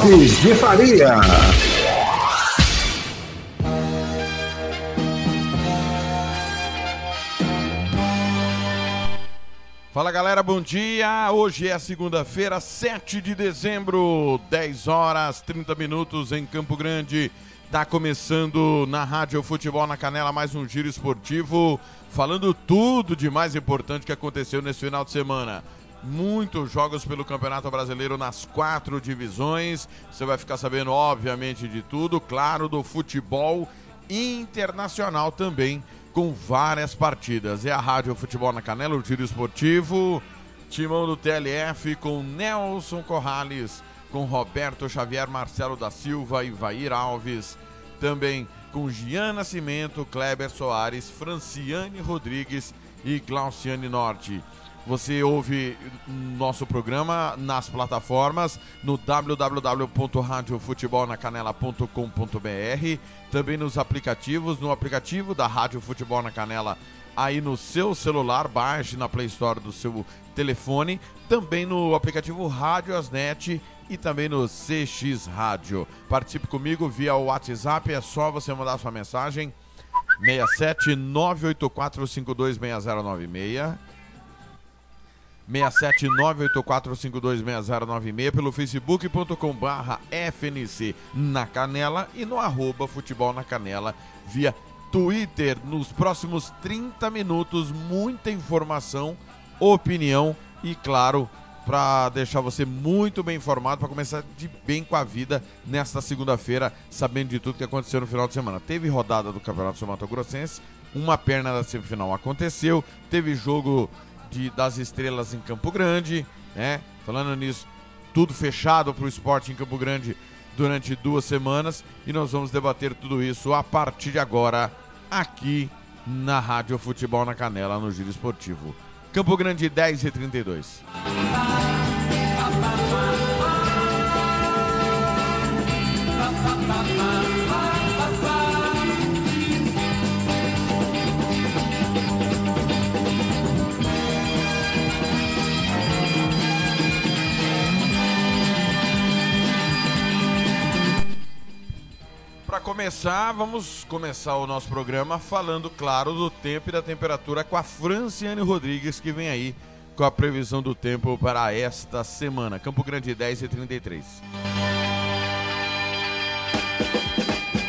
Lopes de Faria. Fala galera, bom dia. Hoje é segunda-feira, 7 de dezembro, 10 horas 30 minutos em Campo Grande. Tá começando na Rádio Futebol na Canela mais um giro esportivo, falando tudo de mais importante que aconteceu nesse final de semana muitos jogos pelo Campeonato Brasileiro nas quatro divisões. Você vai ficar sabendo, obviamente, de tudo, claro, do futebol internacional também, com várias partidas. É a Rádio Futebol na Canela, o Tiro Esportivo, timão do TLF com Nelson Corrales, com Roberto Xavier, Marcelo da Silva e Vair Alves, também com Gian Nascimento, Kleber Soares, Franciane Rodrigues e Glauciane Norte. Você ouve nosso programa nas plataformas no www.radiofutebolnacanela.com.br, também nos aplicativos, no aplicativo da Rádio Futebol na Canela aí no seu celular, baixe na Play Store do seu telefone, também no aplicativo Rádio Asnet e também no CX Rádio. Participe comigo via WhatsApp, é só você mandar sua mensagem 67 984526096 67984526096 pelo facebook.com barra FNC na Canela e no arroba Futebol na Canela via Twitter. Nos próximos 30 minutos, muita informação, opinião e, claro, para deixar você muito bem informado, para começar de bem com a vida nesta segunda-feira, sabendo de tudo que aconteceu no final de semana. Teve rodada do Campeonato Sul Mato Grossense, uma perna da semifinal aconteceu, teve jogo de, das estrelas em Campo Grande, né? Falando nisso, tudo fechado para o esporte em Campo Grande durante duas semanas e nós vamos debater tudo isso a partir de agora aqui na Rádio Futebol na Canela, no Giro Esportivo. Campo Grande 10 e 32. Para começar, vamos começar o nosso programa falando, claro, do tempo e da temperatura com a Franciane Rodrigues, que vem aí com a previsão do tempo para esta semana. Campo Grande 10 e 33.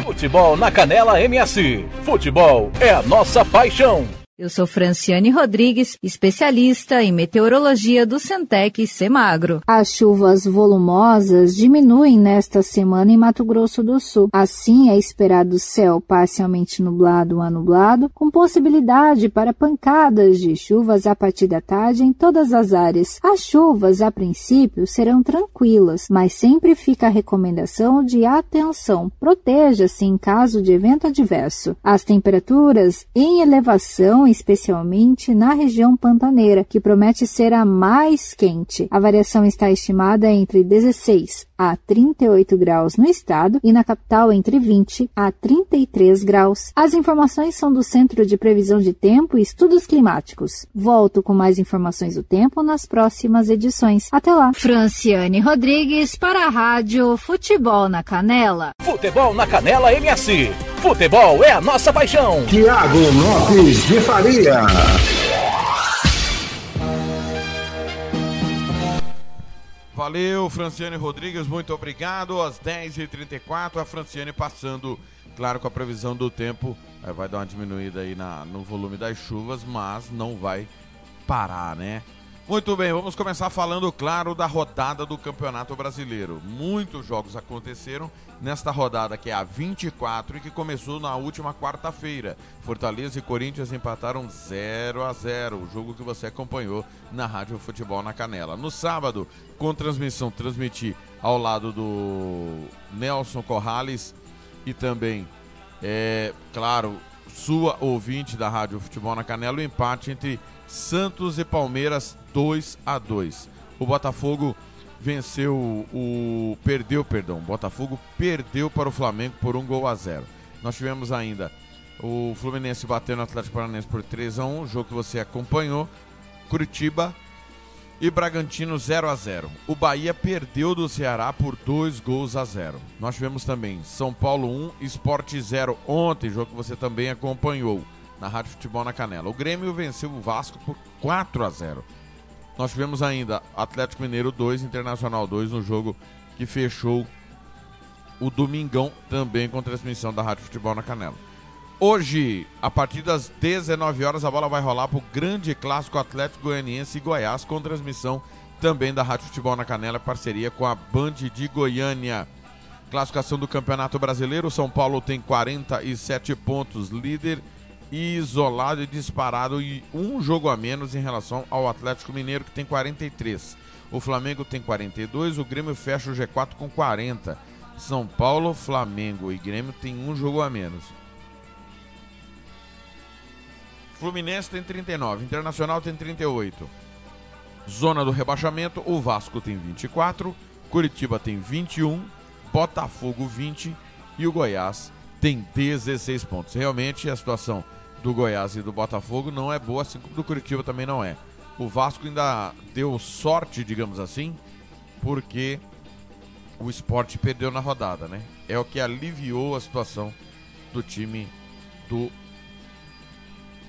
Futebol na Canela MS. Futebol é a nossa paixão. Eu sou Franciane Rodrigues, especialista em meteorologia do Centec Semagro. As chuvas volumosas diminuem nesta semana em Mato Grosso do Sul. Assim, é esperado céu parcialmente nublado a nublado, com possibilidade para pancadas de chuvas a partir da tarde em todas as áreas. As chuvas, a princípio, serão tranquilas, mas sempre fica a recomendação de atenção. Proteja-se em caso de evento adverso. As temperaturas em elevação especialmente na região pantaneira, que promete ser a mais quente. A variação está estimada entre 16 a 38 graus no estado e na capital entre 20 a 33 graus. As informações são do Centro de Previsão de Tempo e Estudos Climáticos. Volto com mais informações do tempo nas próximas edições. Até lá. Franciane Rodrigues para a Rádio Futebol na Canela. Futebol na Canela MS. Futebol é a nossa paixão. Tiago Lopes de Faria. Valeu, Franciane Rodrigues, muito obrigado. Às 10h34, a Franciane passando, claro, com a previsão do tempo. Vai dar uma diminuída aí na, no volume das chuvas, mas não vai parar, né? Muito bem, vamos começar falando, claro, da rodada do Campeonato Brasileiro. Muitos jogos aconteceram nesta rodada, que é a 24 e que começou na última quarta-feira. Fortaleza e Corinthians empataram 0 a 0 o jogo que você acompanhou na Rádio Futebol na Canela. No sábado, com transmissão, transmiti ao lado do Nelson Corrales e também, é, claro, sua ouvinte da Rádio Futebol na Canela, o empate entre Santos e Palmeiras 2 a 2. O Botafogo venceu o perdeu, perdão, o Botafogo perdeu para o Flamengo por um gol a zero. Nós tivemos ainda o Fluminense batendo o Atlético Paranaense por 3 a 1, jogo que você acompanhou. Curitiba e Bragantino 0 a 0. O Bahia perdeu do Ceará por 2 gols a 0. Nós tivemos também São Paulo 1, Esporte 0 ontem, jogo que você também acompanhou na Rádio Futebol na Canela. O Grêmio venceu o Vasco por 4 a 0. Nós tivemos ainda Atlético Mineiro 2, Internacional 2 no jogo que fechou o Domingão, também com transmissão da Rádio Futebol na Canela. Hoje, a partir das 19 horas, a bola vai rolar para o grande clássico Atlético Goianiense e Goiás, com transmissão também da Rádio Futebol na Canela, parceria com a Band de Goiânia. Classificação do Campeonato Brasileiro: São Paulo tem 47 pontos, líder isolado e disparado, e um jogo a menos em relação ao Atlético Mineiro, que tem 43. O Flamengo tem 42, o Grêmio fecha o G4 com 40. São Paulo, Flamengo e Grêmio tem um jogo a menos. Fluminense tem 39, Internacional tem 38. Zona do rebaixamento, o Vasco tem 24, Curitiba tem 21, Botafogo 20 e o Goiás tem 16 pontos. Realmente a situação do Goiás e do Botafogo não é boa, assim como do Curitiba também não é. O Vasco ainda deu sorte, digamos assim, porque o esporte perdeu na rodada, né? É o que aliviou a situação do time do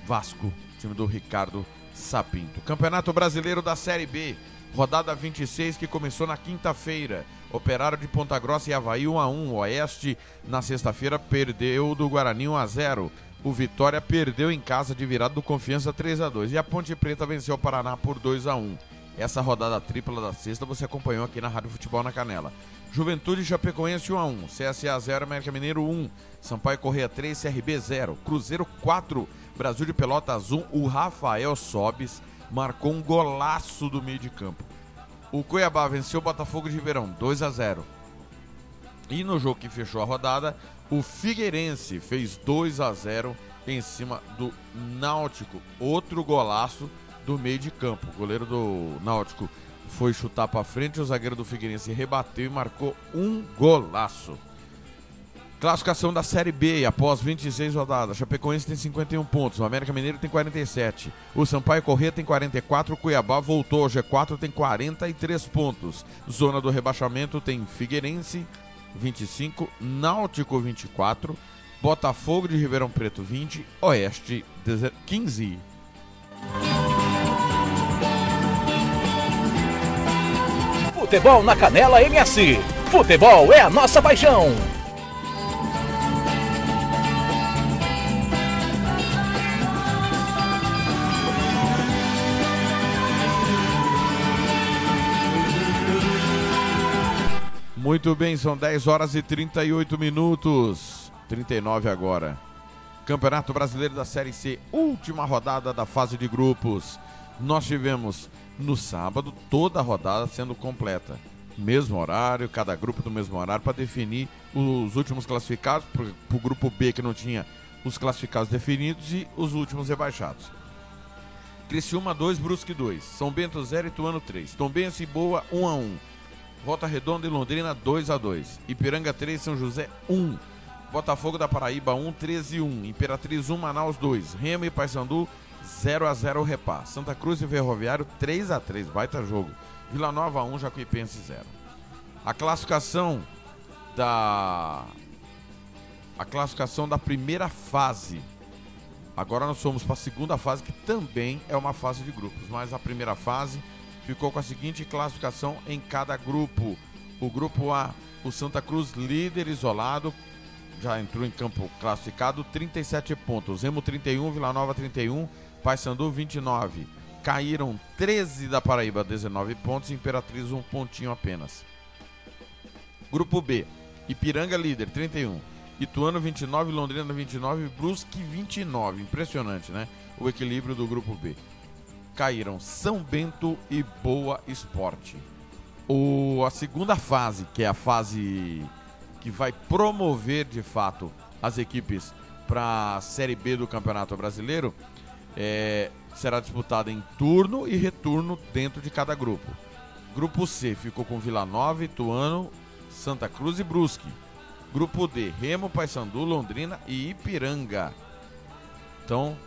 Vasco, time do Ricardo Sapinto. Campeonato Brasileiro da Série B, rodada 26 que começou na quinta-feira. Operário de Ponta Grossa e Havaí 1 a 1. Oeste na sexta-feira perdeu do Guarani 1 a 0. O Vitória perdeu em casa de virada do Confiança 3 a 2 e a Ponte Preta venceu o Paraná por 2 a 1. Essa rodada tripla da sexta você acompanhou aqui na Rádio Futebol na Canela. Juventude Chapecoense 1 a 1, CSA 0, América Mineiro 1, Sampaio Correia 3, CRB 0, Cruzeiro 4, Brasil de Pelotas 1, o Rafael Sobes marcou um golaço do meio de campo. O Cuiabá venceu o Botafogo de Ribeirão 2 a 0. E no jogo que fechou a rodada, o Figueirense fez 2 a 0 em cima do Náutico. Outro golaço do meio de campo. O goleiro do Náutico foi chutar para frente, o zagueiro do Figueirense rebateu e marcou um golaço. Classificação da Série B após 26 rodadas. Chapecoense tem 51 pontos, o América Mineiro tem 47. O Sampaio Corrêa tem 44, o Cuiabá voltou ao G4 tem 43 pontos. Zona do rebaixamento tem Figueirense 25, Náutico 24, Botafogo de Ribeirão Preto 20, Oeste 15. Futebol na Canela MS. Futebol é a nossa paixão. Muito bem, são 10 horas e 38 minutos. 39 agora. Campeonato Brasileiro da Série C, última rodada da fase de grupos. Nós tivemos no sábado toda a rodada sendo completa. Mesmo horário, cada grupo do mesmo horário, para definir os últimos classificados, para o grupo B que não tinha os classificados definidos e os últimos rebaixados. Criciúma 2, Brusque 2, São Bento 0 e Tuano 3, Tombense e Boa 1 a 1 Volta Redonda e Londrina 2 a 2 Ipiranga 3, São José 1. Botafogo da Paraíba 1, 13 e 1. Imperatriz 1, Manaus 2. Remo e Paysandu 0 a 0 Repá. Santa Cruz e Ferroviário 3 a 3 Baita jogo. Vila Nova 1, Jacuipense 0. A classificação da a classificação da primeira fase. Agora nós somos para a segunda fase, que também é uma fase de grupos, mas a primeira fase ficou com a seguinte classificação em cada grupo. O grupo A, o Santa Cruz líder isolado, já entrou em campo classificado, 37 pontos. Remo 31, Vila Nova 31, Paysandu 29. Caíram 13 da Paraíba, 19 pontos, Imperatriz um pontinho apenas. Grupo B, Ipiranga líder, 31. Ituano 29, Londrina 29, Brusque 29. Impressionante, né? O equilíbrio do grupo B caíram São Bento e Boa Esporte. O, a segunda fase, que é a fase que vai promover de fato as equipes para a Série B do Campeonato Brasileiro, é, será disputada em turno e retorno dentro de cada grupo. Grupo C ficou com Vila Nova, Ituano, Santa Cruz e Brusque. Grupo D, Remo, Paysandu, Londrina e Ipiranga. Então,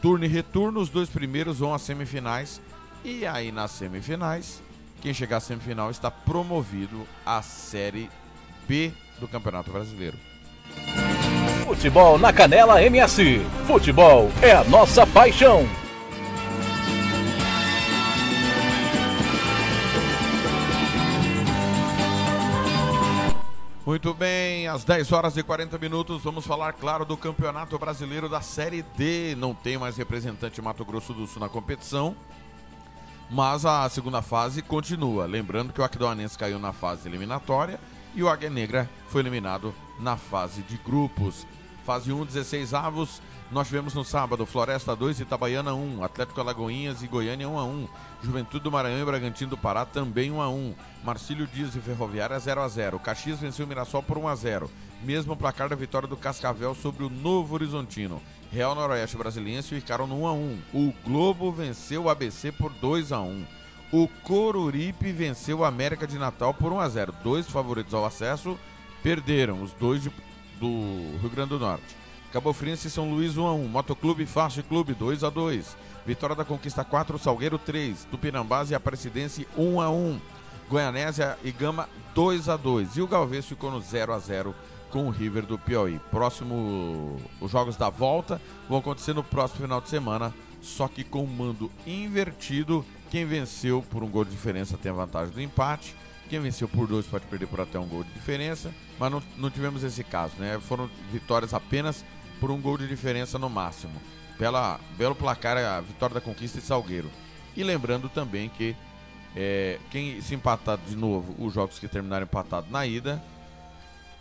turno e retorno, os dois primeiros vão às semifinais E aí nas semifinais, quem chegar à semifinal está promovido à Série B do Campeonato Brasileiro. Futebol na Canela MS. Futebol é a nossa paixão. Muito bem, às 10 horas e 40 minutos, vamos falar, claro, do Campeonato Brasileiro da Série D. Não tem mais representante Mato Grosso do Sul na competição, mas a segunda fase continua. Lembrando que o Aquidauanense caiu na fase eliminatória e o Águia Negra foi eliminado na fase de grupos. Fase 1, 16 avos. Nós tivemos no sábado Floresta 2, Itabaiana 1, Atlético Alagoinhas e Goiânia 1 a 1, Juventude do Maranhão e Bragantino do Pará também 1 a 1, Marcílio Dias e Ferroviária 0 a 0, Caxias venceu o Mirassol por 1 a 0, mesmo placar da vitória do Cascavel sobre o Novo Horizontino. Real Noroeste Brasiliense ficaram no 1 a 1. O Globo venceu o ABC por 2 a 1. O Coruripe venceu o América de Natal por 1 a 0. Dois favoritos ao acesso perderam, os dois de, do Rio Grande do Norte. Cabo Friense e São Luís 1 a 1, Motoclube Fast Clube 2 a 2, Vitória da Conquista 4, Salgueiro 3, Tupinambás e Aparecidense 1 a 1, Goianésia e Gama 2 a 2 e o Galvez ficou no 0 a 0 com o River do Piauí. Próximo, os jogos da volta vão acontecer no próximo final de semana, só que com o mando invertido. Quem venceu por um gol de diferença tem a vantagem do empate. Quem venceu por dois pode perder por até um gol de diferença, mas não, não tivemos esse caso, né? Foram vitórias apenas por um gol de diferença no máximo. Bela, belo placar a vitória da Conquista e Salgueiro. E lembrando também que é, quem se empatar de novo, os jogos que terminaram empatados na ida,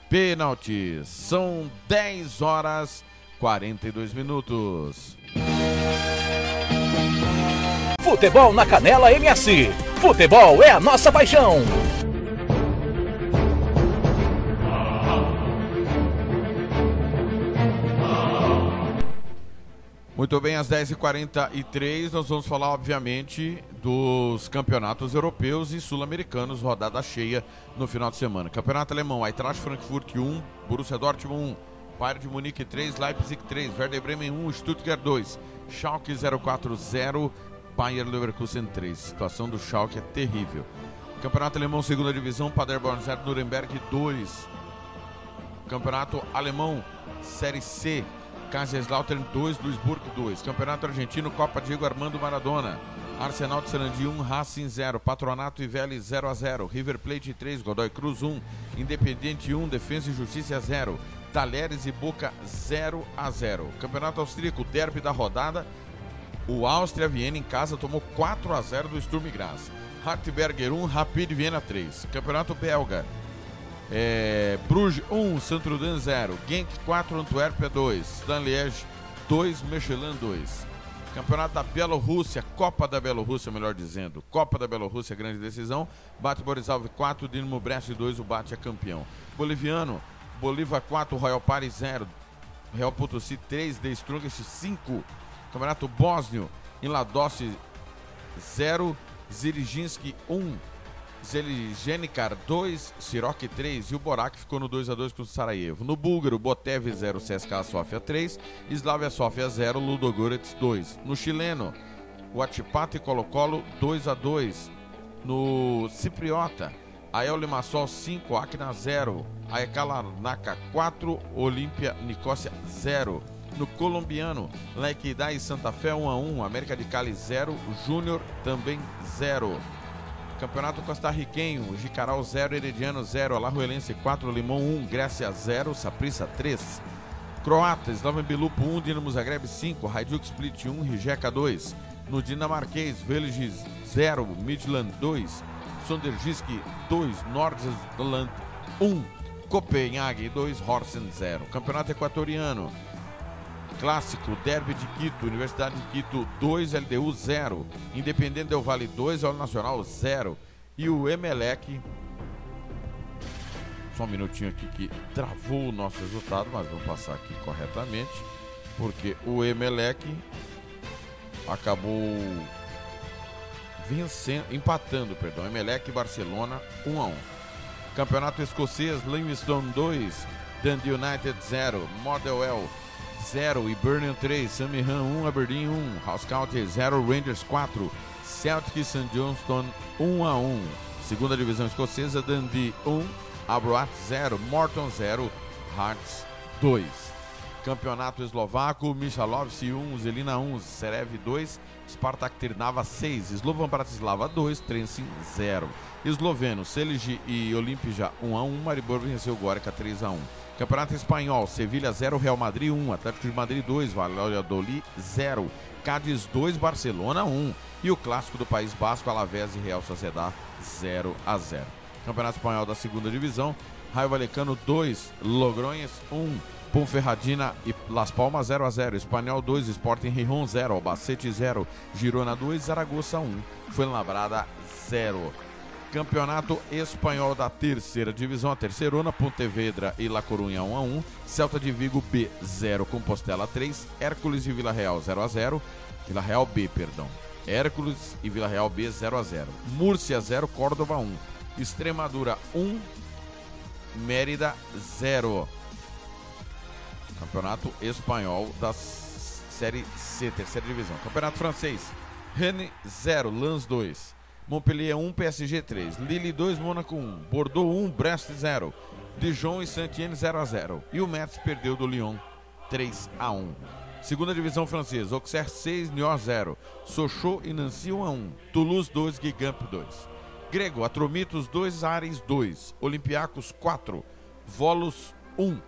pênaltis. São 10 horas 42 minutos. Futebol na Canela MS. Futebol é a nossa paixão. Muito bem, às 10h43 nós vamos falar, obviamente, dos campeonatos europeus e sul-americanos, rodada cheia no final de semana. Campeonato alemão, Eintracht Frankfurt 1, Borussia Dortmund 1, Bayern de Munique 3, Leipzig 3, Werder Bremen 1, Stuttgart 2, Schalke 040, Bayern Leverkusen 3. A situação do Schalke é terrível. Campeonato alemão, segunda divisão, Paderborn 0, Nuremberg 2. Campeonato alemão, Série C, Kaiserslautern 2, Duisburg 2. Campeonato Argentino, Copa Diego Armando Maradona. Arsenal de Sarandi 1, Racing 0. Patronato e Vélez 0 a 0. River Plate 3, Godoy Cruz 1. Independiente 1, Defesa e Justiça 0. Talheres e Boca 0 a 0. Campeonato Austríaco, derby da rodada. O Áustria Viena em casa tomou 4 a 0 do Sturm Graz. Hartberger 1, Rapid Viena 3. Campeonato Belga, é, Bruges 1, Saint-Trudan 0. Genk 4, Antuérpia 2. Stan Liège 2, Michelin 2. Campeonato da Bielorrússia, Copa da Bielorrússia, melhor dizendo. Copa da Bielorrússia, grande decisão. Bate Borisalve 4, Dinamo Brest 2, o Bate é campeão. Boliviano, Bolívar 4, Royal Paris 0. Real Potosí 3, The Strongest 5. Campeonato Bósnio, em Ladossi 0, Ziriginski 1. Zeligenikar 2, Siroc 3 e o Borac ficou no 2 a 2 com o Sarajevo. No búlgaro, Botev 0, CSKA Sofia 3, Slavia Sofia 0, Ludogorets 2. No chileno, Huachipato e Colo-Colo 2 a 2. No cipriota, Ael Limassol 5, Acna 0, Aekalarnaca 4, Olímpia Nicócia 0. No colombiano, La Equidad e Santa Fé 1 a 1, América de Cali 0, Júnior também 0. Campeonato Costarriquenho, Jicaral 0, Herediano 0, Alajuelense 4, Limão 1, Grécia 0, Saprissa 3. Croata, Slaven Bilupo 1, Dinamo Zagreb 5, Hajduk Split 1, Rijeka 2. No dinamarquês, Veliges 0, Midland 2, Sondergisk 2, Nordland 1, Copenhague 2, Horsen 0. Campeonato Equatoriano, Clássico, Derby de Quito, Universidade de Quito 2, LDU 0. Independente Del Vale 2, Óleo Nacional 0. E o Emelec. Só um minutinho aqui que travou o nosso resultado, mas vamos passar aqui corretamente. Porque o Emelec acabou vencendo, empatando, perdão. Emelec e Barcelona 1 a 1. Campeonato Escocês, Livingstone 2, Dundee United 0, Motherwell 0 e Birmingham 3, Samihan 1, Aberdeen 1, House County 0, Rangers 4, Celtic e St. Johnston 1 a 1. Segunda divisão escocesa, Dundee 1, Abroat 0, Morton 0, Hearts 2. Campeonato eslovaco, Michalovce 1, Zelina 1, Serev 2, Spartak Trnava 6, Slovan Bratislava 2, Trenčín 0. Esloveno, Seligi e Olimpija 1 a 1, Maribor venceu Gorica 3 a 1. Campeonato Espanhol, Sevilha 0, Real Madrid 1, Atlético de Madrid 2, Valladolid 0, Cádiz 2, Barcelona 1 e o clássico do País Basco, Alavés e Real Sociedad 0 a 0. Campeonato Espanhol da segunda divisão, Raio Valecano 2, Logronhas 1, Ponferradina e Las Palmas 0 a 0, Espanhol 2, Sporting Rijon 0, Albacete 0, Girona 2, Zaragoza 1, Fuenlabrada 0. Campeonato Espanhol da Terceira Divisão, a Terceirona, Pontevedra e La Corunha 1 a 1, Celta de Vigo B 0, Compostela 3, Hércules e Vila Real 0 a 0, Vila Real B, perdão. Hércules e Vila Real B 0 a 0. Múrcia 0, Córdoba 1. Extremadura 1, Mérida 0. Campeonato Espanhol da Série C, terceira divisão. Campeonato Francês. Rennes 0, Lens 2. Montpellier 1, PSG 3. Lille 2, Mônaco 1. Bordeaux 1, Brest 0. Dijon e Saint-Étienne 0 a 0. E o Metz perdeu do Lyon 3 a 1. Segunda divisão francesa, Auxerre 6, Niort 0. Sochaux e Nancy 1 a 1. Toulouse 2, Gigamp 2. Grego, Atromitos 2, Ares 2. Olympiacos 4, Volos 1.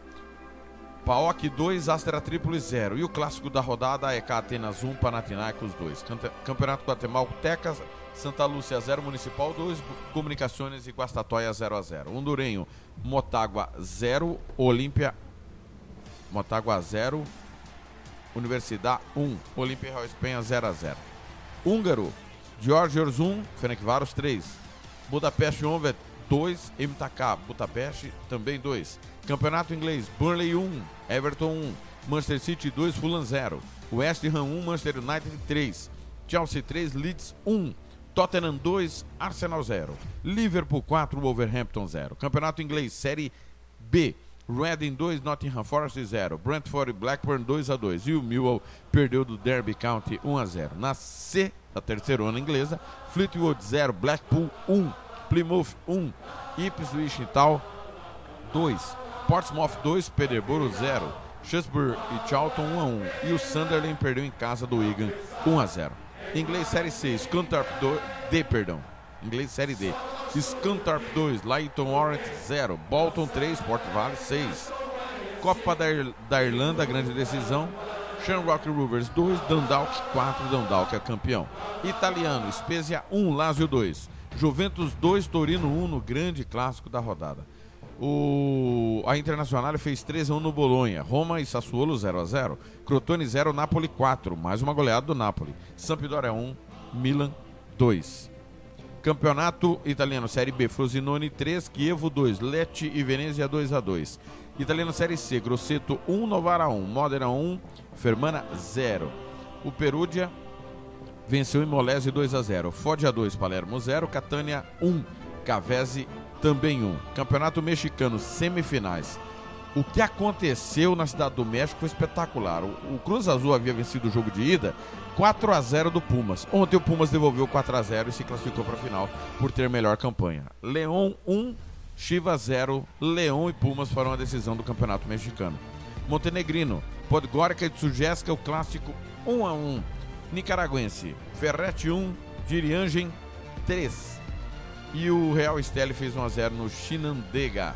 PAOK 2, Astra Trípolis 0. E o clássico da rodada é Atenas 1, Panathinaikos 2. Campeonato Guatemalteca, Santa Lúcia 0, Municipal 2, Comunicações e Guastatoia 0 a 0. Hondurenho, Motagua 0, Olímpia Motagua 0, Universidade 1, Olímpia Real Espanha 0 a 0. Húngaro, Georgios 1, Ferencváros 3, Budapeste 1, 2, MTK, Budapeste também 2. Campeonato Inglês, Burnley 1, Everton 1, Manchester City 2, Fulham 0, West Ham 1, Manchester United 3, Chelsea 3, Leeds 1, Tottenham 2, Arsenal 0, Liverpool 4, Wolverhampton 0. Campeonato Inglês, Série B, Reading 2, Nottingham Forest 0, Brentford e Blackburn 2 a 2 e o Millwall perdeu do Derby County 1 a 0. Na C, da terceira onda inglesa, Fleetwood 0, Blackpool 1, Plymouth 1, Ipswich Town 2, Portsmouth 2, Peterborough 0, Shrewsbury e Charlton 1 a 1 e o Sunderland perdeu em casa do Wigan 1 a 0. Inglês Série C, Scunthorpe 2, D, perdão. Inglês Série D. Scunthorpe 2, Leighton Orient 0, Bolton 3, Port Vale 6. Copa da, Ir da Irlanda, grande decisão. Shamrock Rovers 2, Dundalk 4, Dundalk é campeão. Italiano, Spezia 1, Lazio 2. Juventus 2, Torino 1 no grande clássico da rodada. O, a Internacional fez 3 a 1 no Bolonha. Roma e Sassuolo 0 a 0. Crotone 0, Napoli 4. Mais uma goleada do Napoli. Sampdoria 1, Milan 2. Campeonato Italiano Série B, Frosinone 3, Chievo 2, Lecce e Venezia 2 a 2. Italiano Série C, Grosseto 1, Novara 1, Modena 1, Fermana 0. O Perugia venceu em Molese 2 a 0. Foggia 2, Palermo 0, Catania 1, Cavese também 1. Campeonato Mexicano, semifinais. O que aconteceu na Cidade do México foi espetacular. O, o Cruz Azul havia vencido o jogo de ida 4 a 0 do Pumas. Ontem o Pumas devolveu 4 a 0 e se classificou para a final por ter melhor campanha. Leão 1, Chivas 0. Leão e Pumas foram a decisão do Campeonato Mexicano. Montenegrino, Podgorica e Sujesca, o clássico 1 a 1. Nicaragüense, Ferrete 1, Diriangem 3. E o Real Esteli fez 1 a 0 no Chinandega.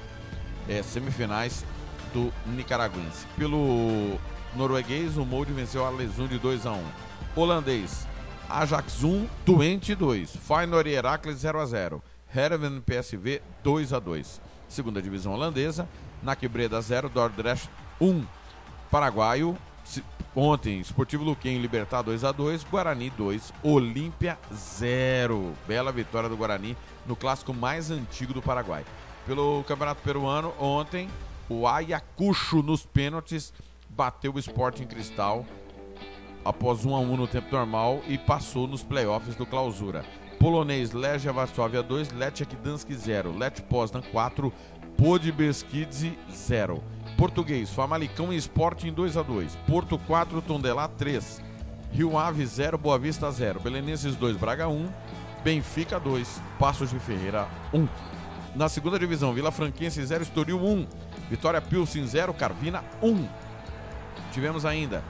É, semifinais do Nicaragüense. Pelo norueguês, o Molde venceu a Lesund de 2 a 1. Holandês, Ajax 1, Twente 2. Feyenoord e Heracles 0 a 0. Herenveen PSV 2 a 2. Segunda divisão holandesa, Nakbreda 0, Dordrecht 1. Paraguaio, ontem, Esportivo Luquem Libertar 2 a 2, Guarani 2, Olímpia 0. Bela vitória do Guarani no clássico mais antigo do Paraguai. Pelo Campeonato Peruano, ontem, o Ayacucho nos pênaltis bateu o Sporting Cristal após 1 a 1 no tempo normal e passou nos playoffs do Clausura. Polonês Legia Varsóvia 2, Lech Gdansk 0, Lech Poznan 4, Podbeskidze 0. Português, Famalicão e Sporting 2 a 2, Porto 4, Tondela 3, Rio Ave 0, Boa Vista 0. Belenenses 2, Braga 1. Benfica 2, Passos de Ferreira 1. Na segunda divisão, Vila Franquense 0, Estoril 1. Vitória Pilsen 0, Carvina 1. Tivemos ainda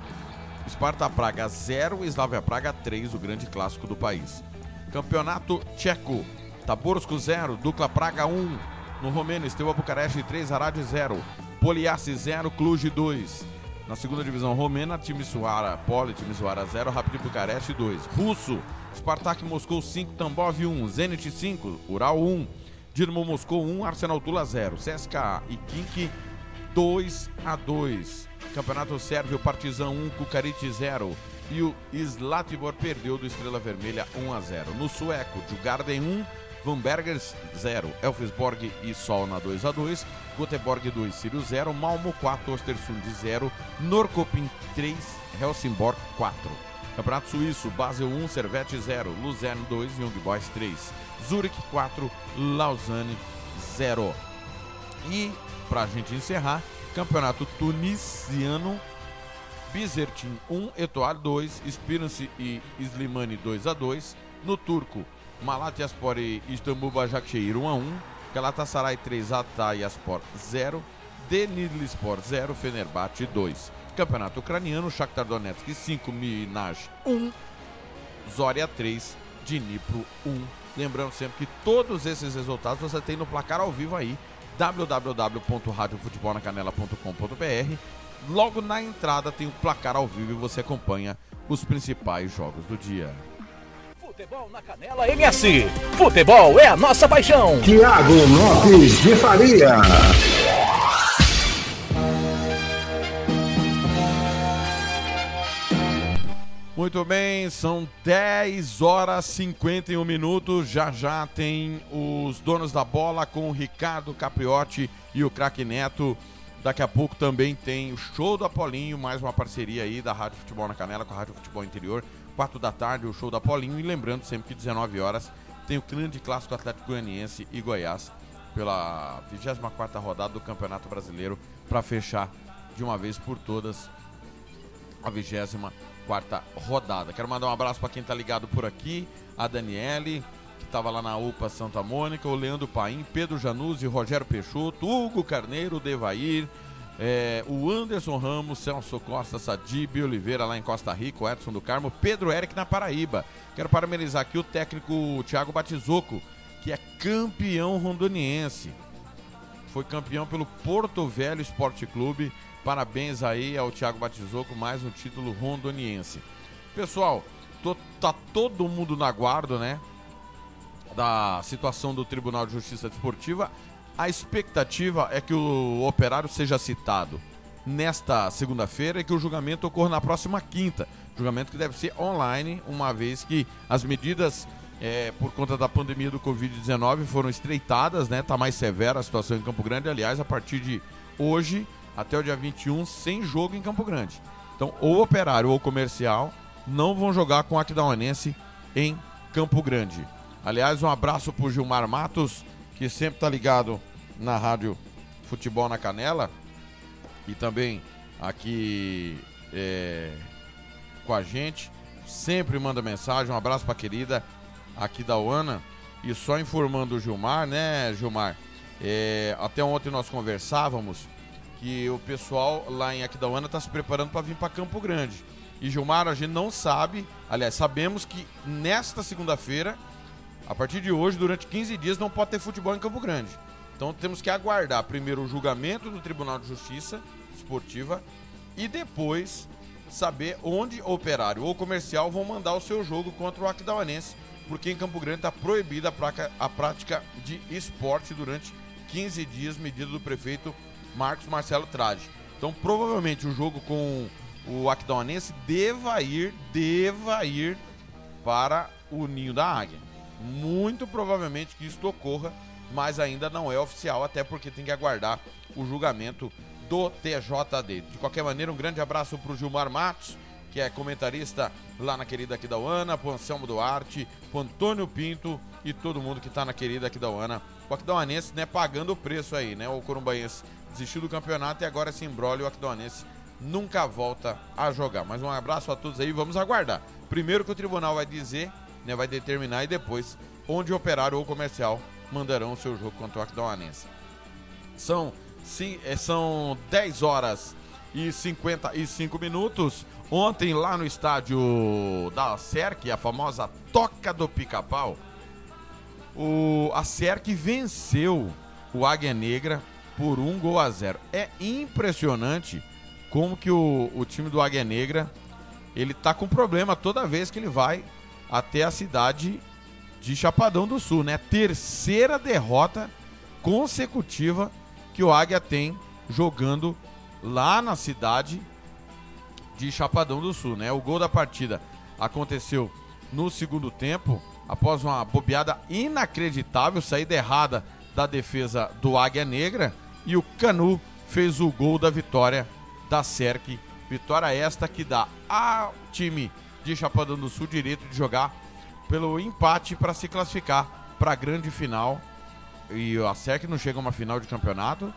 Sparta Praga 0, Slavia Praga 3, o grande clássico do país. Campeonato Tcheco, Taborsko 0, Dukla Praga 1. No Romênio, Steaua Bucareste 3, Arad 0. Poliace 0, Cluj 2. Na segunda divisão romena, Timisoara, Poli, Timisoara 0, Rapid Bucareste 2. Russo, Spartak Moscou 5, Tambov 1, Zenit 5, Ural 1, Dinamo Moscou 1, Arsenal Tula 0, CSKA e Kink 2 a 2. Campeonato Sérvio, Partizan 1, Kukarit 0 e o Slatibor perdeu do Estrela Vermelha 1 a 0. No sueco, Djurgården 1, Vambergers 0, Elfsborg e Solna 2 a 2, Göteborg 2, Sírio 0, Malmo 4, Östersund 0, Norrköping 3, Helsingborg 4. Campeonato Suíço, Basel 1, Servette 0, Luzern 2, Young Boys 3, Zurich 4, Lausanne 0. E, pra gente encerrar, Campeonato Tunisiano, Bizertin 1, Etoile 2, Esperance e Slimani 2 a 2. No turco, Malatyaspor e Istambul Başakşehir 1 a 1. Galatasaray 3, Atayaspor 0. Denizlispor 0, Fenerbahçe 2. Campeonato Ucraniano, Shakhtar Donetsk 5, Minaj 1. Zória 3, Dnipro 1. Lembrando sempre que todos esses resultados você tem no placar ao vivo aí www.radiofutebolnacanela.com.br. Logo na entrada tem o placar ao vivo e você acompanha os principais jogos do dia. Futebol na Canela MS. Futebol é a nossa paixão. Tiago Lopes de Faria. Muito bem, são 10 horas 51 minutos. Já já tem os donos da bola com o Ricardo Capriotti e o craque Neto. Daqui a pouco também tem o show do Apolinho, mais uma parceria aí da Rádio Futebol na Canela com a Rádio Futebol Interior. 4 da tarde, o show do Apolinho. E lembrando sempre que 19 horas tem o grande clássico Atlético Goianiense e Goiás pela 24 rodada do Campeonato Brasileiro para fechar de uma vez por todas a 24 quarta rodada. Quero mandar um abraço para quem tá ligado por aqui, a Daniele, que estava lá na UPA Santa Mônica, o Leandro Paim, Pedro Januzzi, Rogério Peixoto, Hugo Carneiro, Devair, é, o Anderson Ramos, Celso Costa, Sadib Oliveira lá em Costa Rica, o Edson do Carmo, Pedro Eric na Paraíba. Quero parabenizar aqui o técnico Thiago Batizoco, que é campeão rondoniense. Foi campeão pelo Porto Velho Esporte Clube Parabéns aí ao Thiago Batizoco, mais um título rondoniense. Pessoal, tô, tá todo mundo na guarda, né? Da situação do Tribunal de Justiça Desportiva. A expectativa é que o operário seja citado nesta segunda-feira e que o julgamento ocorra na próxima quinta. Julgamento que deve ser online, uma vez que as medidas é, por conta da pandemia do Covid-19 foram estreitadas, né? Tá mais severa a situação em Campo Grande. Aliás, a partir de hoje até o dia 21 sem jogo em Campo Grande. Então, ou Operário ou Comercial não vão jogar com o Aquidauanense em Campo Grande. Aliás, um abraço para Gilmar Matos, que sempre está ligado na rádio Futebol na Canela e também aqui é, com a gente. Sempre manda mensagem. Um abraço para a querida aqui da Uana. E só informando o Gilmar, né, Gilmar? É, até ontem nós conversávamos que o pessoal lá em Aquidauana está se preparando para vir para Campo Grande. E Gilmar, a gente não sabe, aliás, sabemos que nesta segunda-feira, a partir de hoje, durante 15 dias, não pode ter futebol em Campo Grande. Então temos que aguardar primeiro o julgamento do Tribunal de Justiça Esportiva e depois saber onde operário ou comercial vão mandar o seu jogo contra o Aquidauanense, porque em Campo Grande está proibida a prática de esporte durante 15 dias, medida do prefeito Marcos Marcelo Trade. Então, provavelmente o jogo com o Aquidauanense deva ir, deva ir para o Ninho da Águia. Muito provavelmente que isso ocorra, mas ainda não é oficial, até porque tem que aguardar o julgamento do TJD. De qualquer maneira, um grande abraço para o Gilmar Matos, que é comentarista lá na querida Aquidauana, para o Anselmo Duarte, para Antônio Pinto e todo mundo que está na querida Aquidauana. O Aquidauanense, né, pagando o preço aí, né, o Corumbaense desistiu do campeonato e agora se embrolha o Aquidauanense nunca volta a jogar. Mas um abraço a todos aí, vamos aguardar. Primeiro que o tribunal vai dizer, né, vai determinar e depois onde o operário ou comercial mandarão o seu jogo contra o Aquidauanense. São, sim, é, são 10 horas e 55 minutos. Ontem, lá no estádio da SERC, a famosa Toca do Pica-Pau, o, a SERC venceu o Águia Negra por um gol a zero. É impressionante como que o, o time do Águia Negra ele tá com problema toda vez que ele vai até a cidade de Chapadão do Sul, né? Terceira derrota consecutiva que o Águia tem jogando lá na cidade de Chapadão do Sul, né? O gol da partida aconteceu no segundo tempo, após uma bobeada inacreditável, saída errada da defesa do Águia Negra, e o Canu fez o gol da vitória da SERC. Vitória esta que dá ao time de Chapadão do Sul direito de jogar pelo empate para se classificar para a grande final. E a SERC não chega a uma final de campeonato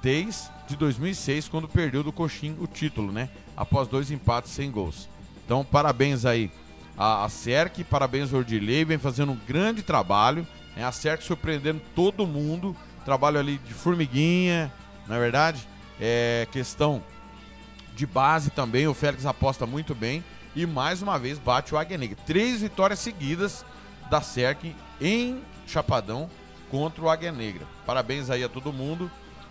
desde 2006, quando perdeu do Coxim o título, né? Após dois empates sem gols. Então, parabéns aí a, a SERC, parabéns ao Ordilei, vem fazendo um grande trabalho. Né? A SERC surpreendendo todo mundo. Trabalho ali de formiguinha, não é verdade? É questão de base também, o Félix aposta muito bem. E mais uma vez bate o Águia Negra. Três vitórias seguidas da SERC em Chapadão contra o Águia Negra. Parabéns aí a todo mundo.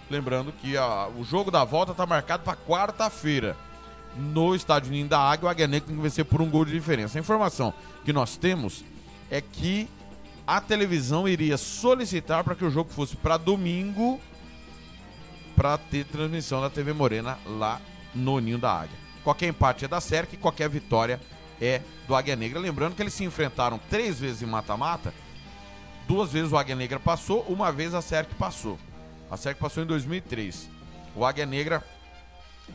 Lembrando que a, o jogo da volta está marcado para quarta-feira. No estádio Ninho da Águia, o Águia Negra tem que vencer por um gol de diferença. A informação que nós temos é que a televisão iria solicitar para que o jogo fosse para domingo para ter transmissão da TV Morena lá no Ninho da Águia. Qualquer empate é da SERC, qualquer vitória é do Águia Negra. Lembrando que eles se enfrentaram três vezes em mata-mata. Duas vezes o Águia Negra passou, uma vez a SERC passou. A SERC passou em 2003. O Águia Negra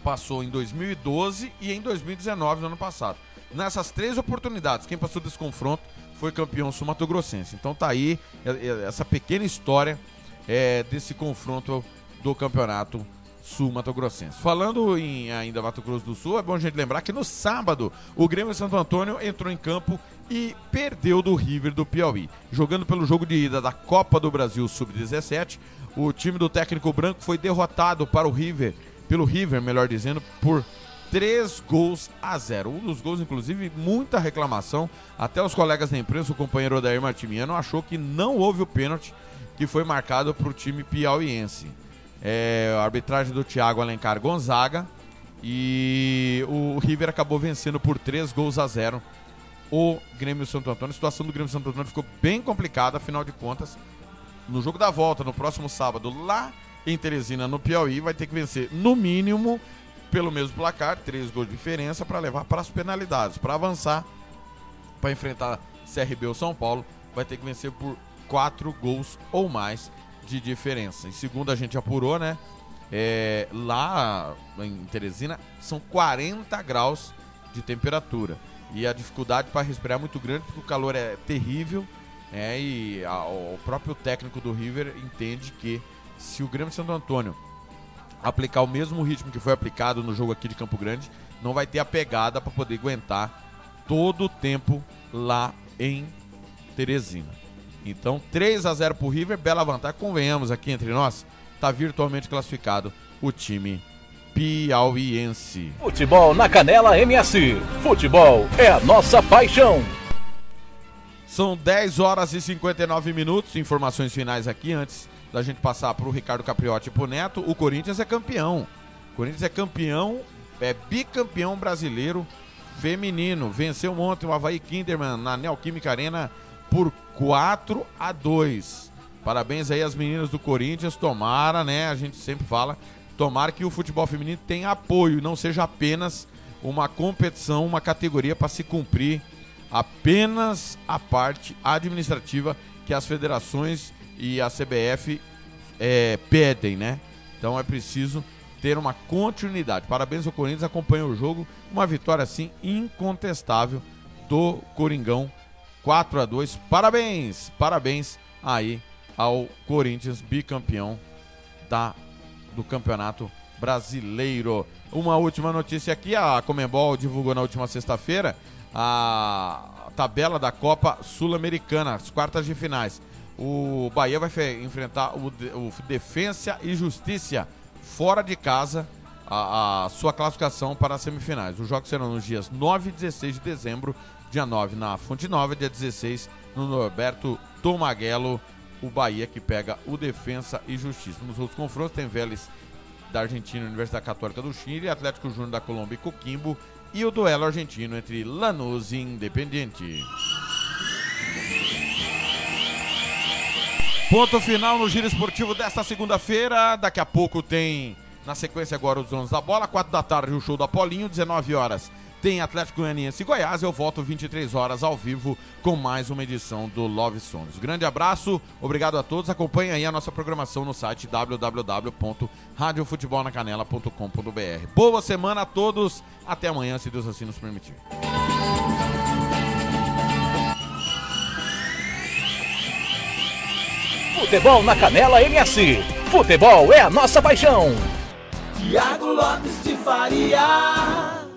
passou em 2012 e em 2019, no ano passado. Nessas três oportunidades, quem passou desse confronto foi campeão sul-mato-grossense. Então tá aí é, é, essa pequena história é, desse confronto do campeonato sul-mato grossense. Falando em ainda Mato Grosso do Sul, é bom a gente lembrar que no sábado o Grêmio Santo Antônio entrou em campo e perdeu do River do Piauí. Jogando pelo jogo de ida da Copa do Brasil Sub-17, o time do técnico branco foi derrotado para o River, pelo River, melhor dizendo, por três gols a zero. Um dos gols, inclusive, muita reclamação. Até os colegas da imprensa, o companheiro Odair Martimiano, achou que não houve o pênalti que foi marcado para o time piauiense. É, a arbitragem do Thiago Alencar Gonzaga. E o River acabou vencendo por três gols a zero o Grêmio Santo Antônio. A situação do Grêmio Santo Antônio ficou bem complicada, afinal de contas. No jogo da volta, no próximo sábado, lá em Teresina, no Piauí, vai ter que vencer no mínimo pelo mesmo placar, três gols de diferença, para levar para as penalidades. Para avançar, para enfrentar CRB ou São Paulo, vai ter que vencer por quatro gols ou mais de diferença. Em segundo, a gente apurou, né? É, lá em Teresina são 40 graus de temperatura. E a dificuldade para respirar é muito grande porque o calor é terrível. É, e a, o próprio técnico do River entende que se o Grêmio Santo Antônio aplicar o mesmo ritmo que foi aplicado no jogo aqui de Campo Grande, não vai ter a pegada para poder aguentar todo o tempo lá em Teresina. Então, 3 a 0 para o River, bela vantagem. Convenhamos aqui entre nós, está virtualmente classificado o time piauiense. Futebol na Canela MS. Futebol é a nossa paixão. São 10 horas e 59 minutos. Informações finais aqui antes da gente passar para o Ricardo Capriotti e para o Neto. O Corinthians é campeão. O Corinthians é campeão, é bicampeão brasileiro feminino. Venceu ontem o Havaí Kinderman na Neoquímica Arena por 4 a 2. Parabéns aí às meninas do Corinthians. Tomara, né? A gente sempre fala. Tomara que o futebol feminino tenha apoio, não seja apenas uma competição, uma categoria para se cumprir apenas a parte administrativa que as federações e a CBF é, pedem, né? Então é preciso ter uma continuidade. Parabéns ao Corinthians, acompanha o jogo. Uma vitória, assim, incontestável do Coringão 4 a 2 Parabéns, parabéns aí ao Corinthians, bicampeão da, do campeonato brasileiro. Uma última notícia aqui, a Comembol divulgou na última sexta-feira a tabela da Copa Sul-Americana, as quartas de finais. O Bahia vai enfrentar o, o Defensa e Justiça fora de casa a, a, sua classificação para as semifinais. Os jogos serão nos dias 9 e 16 de dezembro, dia 9 na Fonte Nova, dia 16 no Norberto Tomaguelo, o Bahia que pega o Defensa e Justiça. Nos outros confrontos tem Vélez da Argentina, Universidade Católica do Chile, Atlético Júnior da Colômbia e Coquimbo e o duelo argentino entre Lanús e Independiente. Ponto final no giro esportivo desta segunda-feira. Daqui a pouco tem, na sequência agora, os 11 da bola. 4 da tarde, o show do Apolinho. 19 horas, tem Atlético Goianiense e Goiás. Eu volto 23 horas ao vivo com mais uma edição do Love Songs. Grande abraço, obrigado a todos. Acompanhe aí a nossa programação no site www.radiofutebolnacanela.com.br. Boa semana a todos. Até amanhã, se Deus assim nos permitir. Futebol na Canela MS. Futebol é a nossa paixão. Tiago Lopes de Faria.